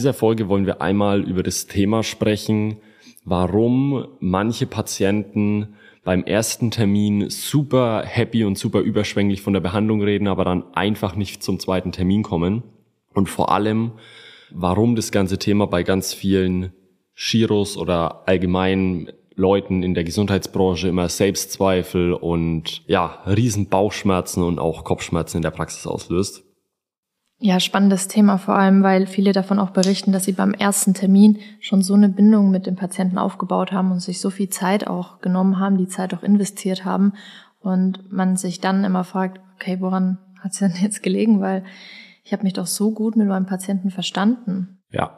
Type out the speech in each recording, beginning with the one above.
In dieser Folge wollen wir einmal über das Thema sprechen, warum manche Patienten beim ersten Termin super happy und super überschwänglich von der Behandlung reden, aber dann einfach nicht zum zweiten Termin kommen. Und vor allem, warum das ganze Thema bei ganz vielen Chiros oder allgemein Leuten in der Gesundheitsbranche immer Selbstzweifel und ja, riesen Bauchschmerzen und auch Kopfschmerzen in der Praxis auslöst. Ja, spannendes Thema, vor allem, weil viele davon auch berichten, dass sie beim ersten Termin schon so eine Bindung mit dem Patienten aufgebaut haben und sich so viel Zeit auch genommen haben, die Zeit auch investiert haben und man sich dann immer fragt, okay, woran hat es denn jetzt gelegen? Weil ich habe mich doch so gut mit meinem Patienten verstanden. Ja,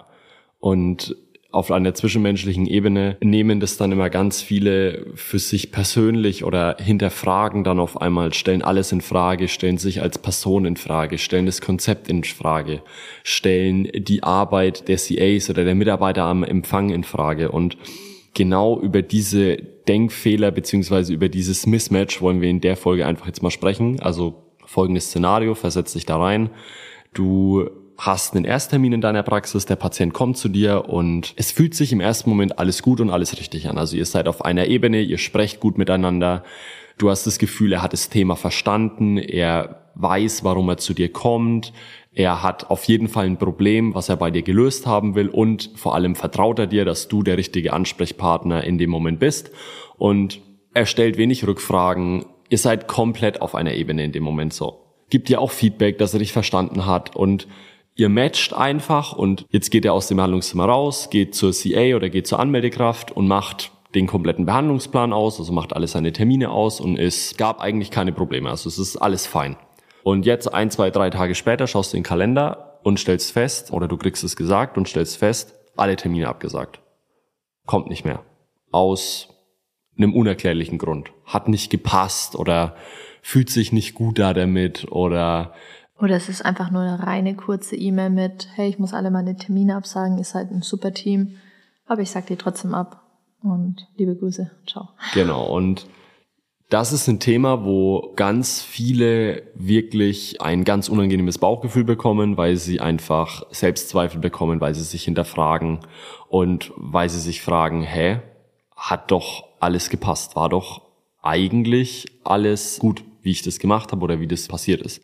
und auf einer zwischenmenschlichen Ebene nehmen das dann immer ganz viele für sich persönlich oder hinterfragen dann auf einmal, stellen alles in Frage, stellen sich als Person in Frage, stellen das Konzept in Frage, stellen die Arbeit der CAs oder der Mitarbeiter am Empfang in Frage und genau über diese Denkfehler beziehungsweise über dieses Mismatch wollen wir in der Folge einfach jetzt mal sprechen. Also folgendes Szenario, versetz dich da rein. Du hast einen Ersttermin in deiner Praxis, der Patient kommt zu dir und es fühlt sich im ersten Moment alles gut und alles richtig an. Also ihr seid auf einer Ebene, ihr sprecht gut miteinander, du hast das Gefühl, er hat das Thema verstanden, er weiß, warum er zu dir kommt, er hat auf jeden Fall ein Problem, was er bei dir gelöst haben will und vor allem vertraut er dir, dass du der richtige Ansprechpartner in dem Moment bist und er stellt wenig Rückfragen, ihr seid komplett auf einer Ebene in dem Moment so. Gibt dir auch Feedback, dass er dich verstanden hat und Ihr matcht einfach und jetzt geht er aus dem Behandlungszimmer raus, geht zur CA oder geht zur Anmeldekraft und macht den kompletten Behandlungsplan aus, also macht alle seine Termine aus und es gab eigentlich keine Probleme. Also es ist alles fein. Und jetzt ein, zwei, drei Tage später schaust du den Kalender und stellst fest, oder du kriegst es gesagt und stellst fest, alle Termine abgesagt. Kommt nicht mehr. Aus einem unerklärlichen Grund. Hat nicht gepasst oder fühlt sich nicht gut da damit oder oder es ist einfach nur eine reine kurze E-Mail mit, hey, ich muss alle meine Termine absagen, ist halt ein super Team, aber ich sag dir trotzdem ab. Und liebe Grüße, ciao. Genau, und das ist ein Thema, wo ganz viele wirklich ein ganz unangenehmes Bauchgefühl bekommen, weil sie einfach Selbstzweifel bekommen, weil sie sich hinterfragen und weil sie sich fragen, hä, hat doch alles gepasst, war doch eigentlich alles gut, wie ich das gemacht habe oder wie das passiert ist.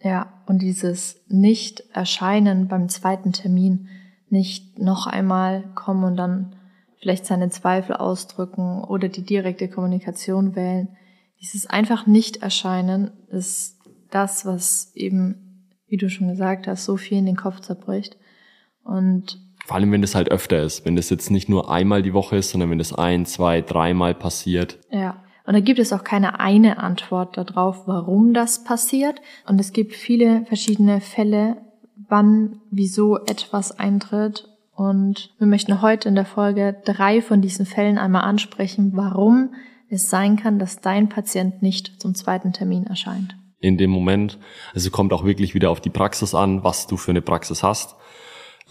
Ja, und dieses Nicht-Erscheinen beim zweiten Termin, nicht noch einmal kommen und dann vielleicht seine Zweifel ausdrücken oder die direkte Kommunikation wählen. Dieses einfach Nicht-Erscheinen ist das, was eben, wie du schon gesagt hast, so viel in den Kopf zerbricht. Und vor allem, wenn das halt öfter ist, wenn das jetzt nicht nur einmal die Woche ist, sondern wenn das ein, zwei, dreimal passiert. Ja. Und da gibt es auch keine eine Antwort darauf, warum das passiert. Und es gibt viele verschiedene Fälle, wann, wieso etwas eintritt. Und wir möchten heute in der Folge drei von diesen Fällen einmal ansprechen, warum es sein kann, dass dein Patient nicht zum zweiten Termin erscheint. In dem Moment, also kommt auch wirklich wieder auf die Praxis an, was du für eine Praxis hast.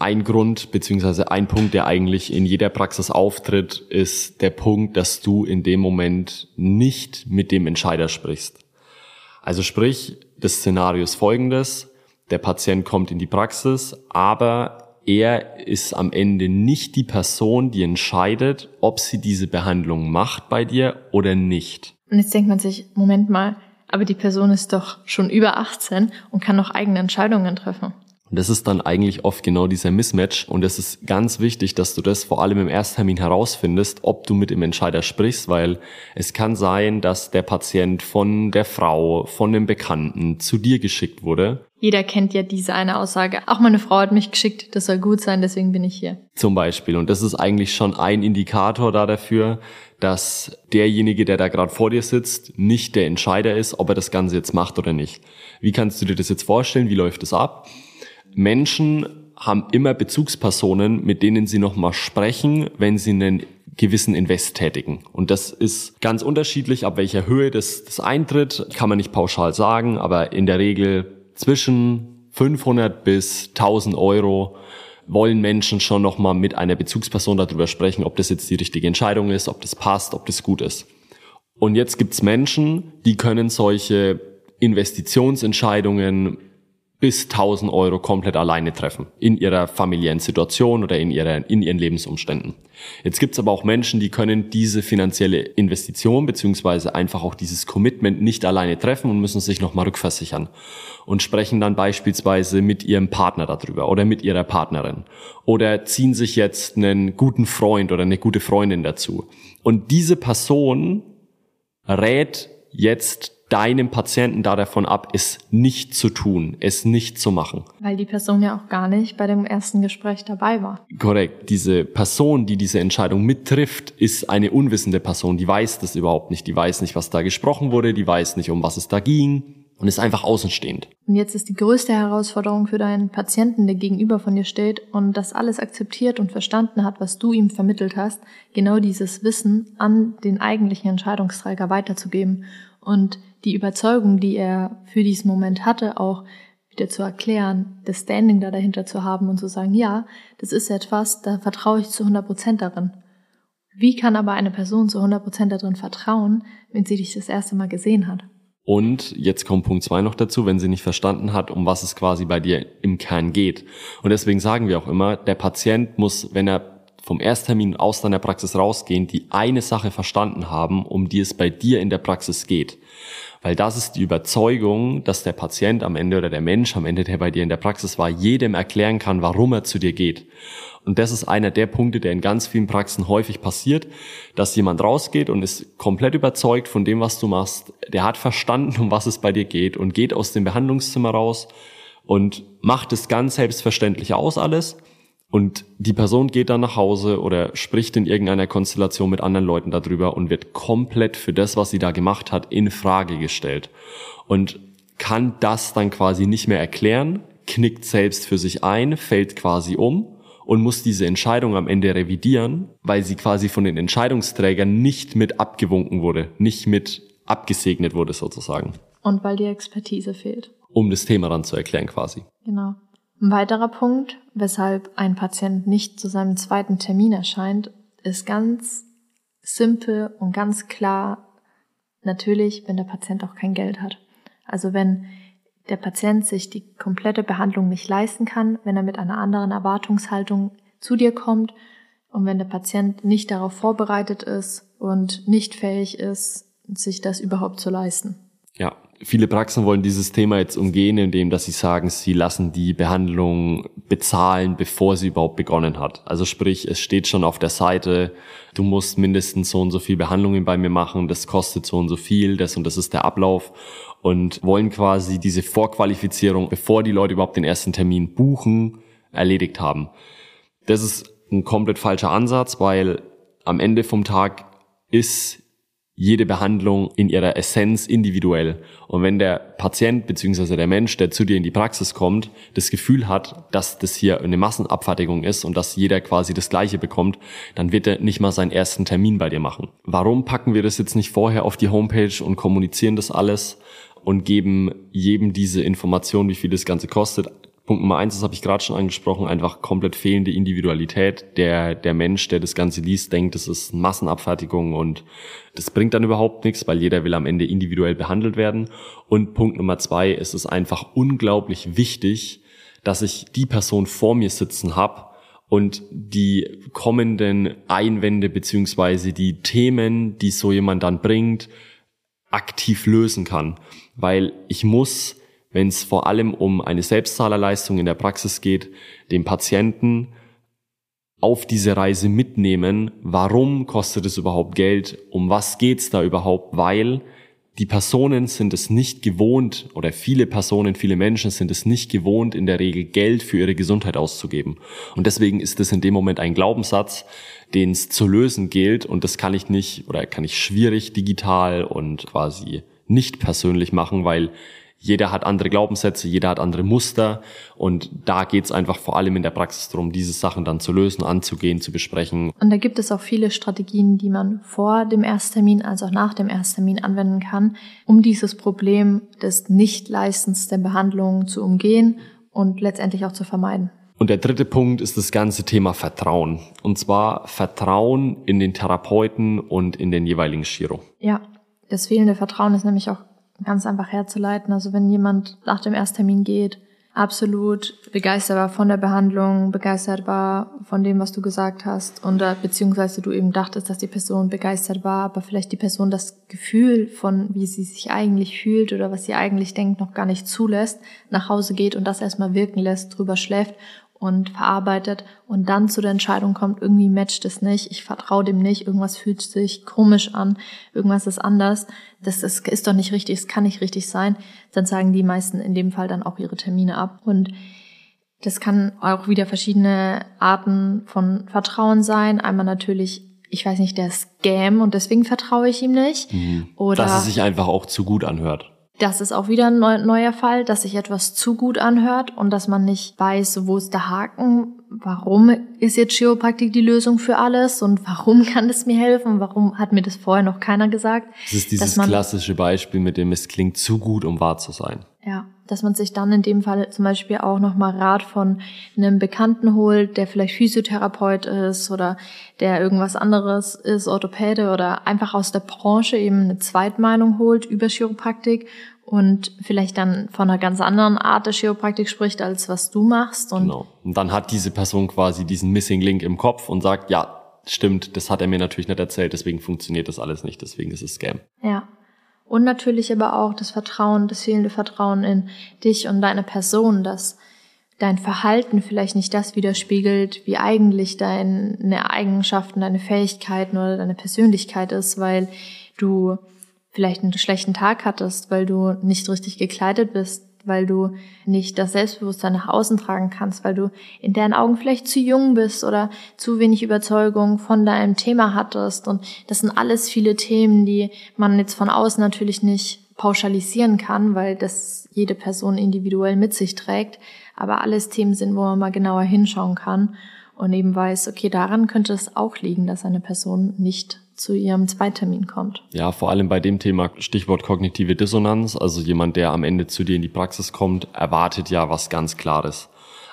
Ein Grund beziehungsweise ein Punkt, der eigentlich in jeder Praxis auftritt, ist der Punkt, dass du in dem Moment nicht mit dem Entscheider sprichst. Also sprich, das Szenario ist folgendes. Der Patient kommt in die Praxis, aber er ist am Ende nicht die Person, die entscheidet, ob sie diese Behandlung macht bei dir oder nicht. Und jetzt denkt man sich, Moment mal, aber die Person ist doch schon über 18 und kann noch eigene Entscheidungen treffen. Und das ist dann eigentlich oft genau dieser Mismatch. Und es ist ganz wichtig, dass du das vor allem im Ersttermin herausfindest, ob du mit dem Entscheider sprichst, weil es kann sein, dass der Patient von der Frau, von dem Bekannten zu dir geschickt wurde. Jeder kennt ja diese eine Aussage. Auch meine Frau hat mich geschickt, das soll gut sein, deswegen bin ich hier. Zum Beispiel. Und das ist eigentlich schon ein Indikator da dafür, dass derjenige, der da gerade vor dir sitzt, nicht der Entscheider ist, ob er das Ganze jetzt macht oder nicht. Wie kannst du dir das jetzt vorstellen? Wie läuft es ab? Menschen haben immer Bezugspersonen, mit denen sie nochmal sprechen, wenn sie einen gewissen Invest tätigen. Und das ist ganz unterschiedlich, ab welcher Höhe das, das eintritt, kann man nicht pauschal sagen, aber in der Regel zwischen 500 bis 1000 Euro wollen Menschen schon nochmal mit einer Bezugsperson darüber sprechen, ob das jetzt die richtige Entscheidung ist, ob das passt, ob das gut ist. Und jetzt gibt's Menschen, die können solche Investitionsentscheidungen bis 1000 Euro komplett alleine treffen in ihrer familiären Situation oder in, ihrer, in ihren Lebensumständen. Jetzt gibt's aber auch Menschen, die können diese finanzielle Investition beziehungsweise einfach auch dieses Commitment nicht alleine treffen und müssen sich nochmal rückversichern und sprechen dann beispielsweise mit ihrem Partner darüber oder mit ihrer Partnerin oder ziehen sich jetzt einen guten Freund oder eine gute Freundin dazu. Und diese Person rät jetzt deinem Patienten da davon ab, es nicht zu tun, es nicht zu machen. Weil die Person ja auch gar nicht bei dem ersten Gespräch dabei war. Korrekt. Diese Person, die diese Entscheidung mittrifft, ist eine unwissende Person. Die weiß das überhaupt nicht. Die weiß nicht, was da gesprochen wurde. Die weiß nicht, um was es da ging. Und ist einfach außenstehend. Und jetzt ist die größte Herausforderung für deinen Patienten, der gegenüber von dir steht und das alles akzeptiert und verstanden hat, was du ihm vermittelt hast, genau dieses Wissen an den eigentlichen Entscheidungsträger weiterzugeben und die Überzeugung, die er für diesen Moment hatte, auch wieder zu erklären, das Standing da dahinter zu haben und zu sagen, ja, das ist etwas, da vertraue ich zu 100 Prozent darin. Wie kann aber eine Person zu 100 Prozent darin vertrauen, wenn sie dich das erste Mal gesehen hat? Und jetzt kommt Punkt zwei noch dazu, wenn sie nicht verstanden hat, um was es quasi bei dir im Kern geht. Und deswegen sagen wir auch immer, der Patient muss, wenn er vom Ersttermin aus deiner Praxis rausgehen, die eine Sache verstanden haben, um die es bei dir in der Praxis geht. Weil das ist die Überzeugung, dass der Patient am Ende oder der Mensch am Ende, der bei dir in der Praxis war, jedem erklären kann, warum er zu dir geht. Und das ist einer der Punkte, der in ganz vielen Praxen häufig passiert, dass jemand rausgeht und ist komplett überzeugt von dem, was du machst. Der hat verstanden, um was es bei dir geht und geht aus dem Behandlungszimmer raus und macht es ganz selbstverständlich aus alles und die Person geht dann nach Hause oder spricht in irgendeiner Konstellation mit anderen Leuten darüber und wird komplett für das, was sie da gemacht hat, in Frage gestellt. Und kann das dann quasi nicht mehr erklären, knickt selbst für sich ein, fällt quasi um und muss diese Entscheidung am Ende revidieren, weil sie quasi von den Entscheidungsträgern nicht mit abgewunken wurde, nicht mit abgesegnet wurde sozusagen. Und weil die Expertise fehlt. Um das Thema dann zu erklären quasi. Genau. Ein weiterer Punkt, weshalb ein Patient nicht zu seinem zweiten Termin erscheint, ist ganz simpel und ganz klar natürlich, wenn der Patient auch kein Geld hat. Also wenn der Patient sich die komplette Behandlung nicht leisten kann, wenn er mit einer anderen Erwartungshaltung zu dir kommt und wenn der Patient nicht darauf vorbereitet ist und nicht fähig ist, sich das überhaupt zu leisten. Ja, viele Praxen wollen dieses Thema jetzt umgehen, indem dass sie sagen, sie lassen die Behandlung bezahlen, bevor sie überhaupt begonnen hat. Also sprich, es steht schon auf der Seite, du musst mindestens so und so viel Behandlungen bei mir machen, das kostet so und so viel, das und das ist der Ablauf und wollen quasi diese Vorqualifizierung, bevor die Leute überhaupt den ersten Termin buchen, erledigt haben. Das ist ein komplett falscher Ansatz, weil am Ende vom Tag ist jede Behandlung in ihrer Essenz individuell. Und wenn der Patient bzw. der Mensch, der zu dir in die Praxis kommt, das Gefühl hat, dass das hier eine Massenabfertigung ist und dass jeder quasi das Gleiche bekommt, dann wird er nicht mal seinen ersten Termin bei dir machen. Warum packen wir das jetzt nicht vorher auf die Homepage und kommunizieren das alles und geben jedem diese Information, wie viel das Ganze kostet? Punkt Nummer eins, das habe ich gerade schon angesprochen, einfach komplett fehlende Individualität. Der, der Mensch, der das Ganze liest, denkt, das ist Massenabfertigung und das bringt dann überhaupt nichts, weil jeder will am Ende individuell behandelt werden. Und Punkt Nummer zwei, es ist einfach unglaublich wichtig, dass ich die Person vor mir sitzen habe und die kommenden Einwände beziehungsweise die Themen, die so jemand dann bringt, aktiv lösen kann. Weil ich muss wenn es vor allem um eine Selbstzahlerleistung in der Praxis geht, den Patienten auf diese Reise mitnehmen. Warum kostet es überhaupt Geld? Um was geht's da überhaupt? Weil die Personen sind es nicht gewohnt oder viele Personen, viele Menschen sind es nicht gewohnt, in der Regel Geld für ihre Gesundheit auszugeben. Und deswegen ist es in dem Moment ein Glaubenssatz, den es zu lösen gilt. Und das kann ich nicht oder kann ich schwierig digital und quasi nicht persönlich machen, weil jeder hat andere Glaubenssätze, jeder hat andere Muster und da geht's einfach vor allem in der Praxis darum, diese Sachen dann zu lösen, anzugehen, zu besprechen. Und da gibt es auch viele Strategien, die man vor dem Ersttermin als auch nach dem Ersttermin anwenden kann, um dieses Problem des Nichtleistens der Behandlung zu umgehen und letztendlich auch zu vermeiden. Und der dritte Punkt ist das ganze Thema Vertrauen. Und zwar Vertrauen in den Therapeuten und in den jeweiligen Chiro. Ja, das fehlende Vertrauen ist nämlich auch ganz einfach herzuleiten. Also wenn jemand nach dem Ersttermin geht, absolut begeistert war von der Behandlung, begeistert war von dem, was du gesagt hast und äh, beziehungsweise du eben dachtest, dass die Person begeistert war, aber vielleicht die Person das Gefühl von, wie sie sich eigentlich fühlt oder was sie eigentlich denkt, noch gar nicht zulässt, nach Hause geht und das erstmal wirken lässt, drüber schläft und verarbeitet und dann zu der Entscheidung kommt, irgendwie matcht es nicht, ich vertraue dem nicht, irgendwas fühlt sich komisch an, irgendwas ist anders, das ist, ist doch nicht richtig, es kann nicht richtig sein, dann sagen die meisten in dem Fall dann auch ihre Termine ab. Und das kann auch wieder verschiedene Arten von Vertrauen sein. Einmal natürlich, ich weiß nicht, der Scam und deswegen vertraue ich ihm nicht. Mhm. Oder dass es sich einfach auch zu gut anhört. Das ist auch wieder ein neuer Fall, dass sich etwas zu gut anhört und dass man nicht weiß, wo ist der Haken, warum ist jetzt Chiropraktik die Lösung für alles und warum kann es mir helfen, warum hat mir das vorher noch keiner gesagt. Das ist dieses klassische Beispiel, mit dem es klingt zu gut, um wahr zu sein. Ja, dass man sich dann in dem Fall zum Beispiel auch nochmal Rat von einem Bekannten holt, der vielleicht Physiotherapeut ist oder der irgendwas anderes ist, Orthopäde oder einfach aus der Branche eben eine Zweitmeinung holt über Chiropraktik und vielleicht dann von einer ganz anderen Art der Chiropraktik spricht, als was du machst. Und genau. Und dann hat diese Person quasi diesen Missing Link im Kopf und sagt, ja, stimmt, das hat er mir natürlich nicht erzählt, deswegen funktioniert das alles nicht, deswegen ist es Scam. Ja. Und natürlich aber auch das Vertrauen, das fehlende Vertrauen in dich und deine Person, dass dein Verhalten vielleicht nicht das widerspiegelt, wie eigentlich deine Eigenschaften, deine Fähigkeiten oder deine Persönlichkeit ist, weil du vielleicht einen schlechten Tag hattest, weil du nicht richtig gekleidet bist, weil du nicht das Selbstbewusstsein nach außen tragen kannst, weil du in deren Augen vielleicht zu jung bist oder zu wenig Überzeugung von deinem Thema hattest. Und das sind alles viele Themen, die man jetzt von außen natürlich nicht pauschalisieren kann, weil das jede Person individuell mit sich trägt. Aber alles Themen sind, wo man mal genauer hinschauen kann und eben weiß, okay, daran könnte es auch liegen, dass eine Person nicht zu ihrem Zweitermin kommt. Ja, vor allem bei dem Thema Stichwort kognitive Dissonanz. Also jemand, der am Ende zu dir in die Praxis kommt, erwartet ja was ganz Klares.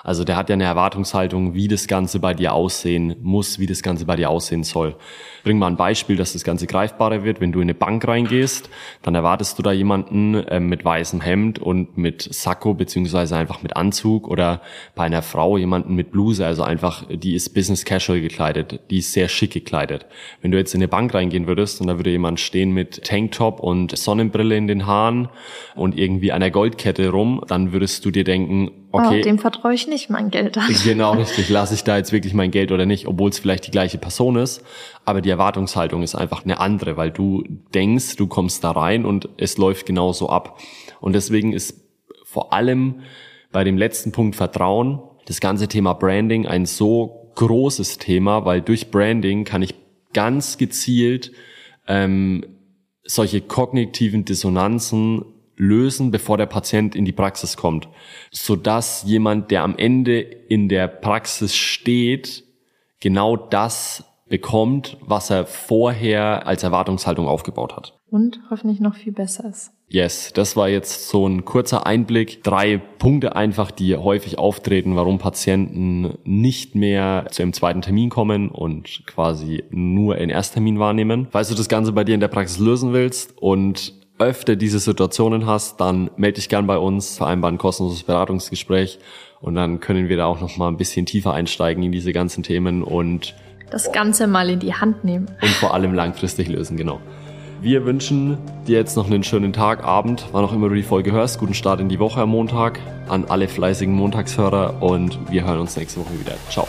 Also der hat ja eine Erwartungshaltung, wie das Ganze bei dir aussehen muss, wie das Ganze bei dir aussehen soll. Bring mal ein Beispiel, dass das Ganze greifbarer wird. Wenn du in eine Bank reingehst, dann erwartest du da jemanden äh, mit weißem Hemd und mit Sakko beziehungsweise einfach mit Anzug oder bei einer Frau jemanden mit Bluse, also einfach, die ist business casual gekleidet, die ist sehr schick gekleidet. Wenn du jetzt in eine Bank reingehen würdest und da würde jemand stehen mit Tanktop und Sonnenbrille in den Haaren und irgendwie einer Goldkette rum, dann würdest du dir denken, okay. Oh, dem vertraue ich nicht mein Geld an. Genau, richtig. Lasse ich da jetzt wirklich mein Geld oder nicht, obwohl es vielleicht die gleiche Person ist. Aber die Erwartungshaltung ist einfach eine andere, weil du denkst, du kommst da rein und es läuft genauso ab. Und deswegen ist vor allem bei dem letzten Punkt Vertrauen das ganze Thema Branding ein so großes Thema, weil durch Branding kann ich ganz gezielt ähm, solche kognitiven Dissonanzen lösen, bevor der Patient in die Praxis kommt, so dass jemand, der am Ende in der Praxis steht, genau das bekommt, was er vorher als Erwartungshaltung aufgebaut hat. Und hoffentlich noch viel besser ist. Yes, das war jetzt so ein kurzer Einblick. Drei Punkte einfach, die häufig auftreten, warum Patienten nicht mehr zu einem zweiten Termin kommen und quasi nur einen Ersttermin wahrnehmen. Falls du das Ganze bei dir in der Praxis lösen willst und öfter diese Situationen hast, dann melde dich gern bei uns, vereinbaren ein kostenloses Beratungsgespräch und dann können wir da auch noch mal ein bisschen tiefer einsteigen in diese ganzen Themen und das Ganze mal in die Hand nehmen. Und vor allem langfristig lösen, genau. Wir wünschen dir jetzt noch einen schönen Tag, Abend, wann auch immer du die Folge hörst. Guten Start in die Woche am Montag an alle fleißigen Montagshörer und wir hören uns nächste Woche wieder. Ciao.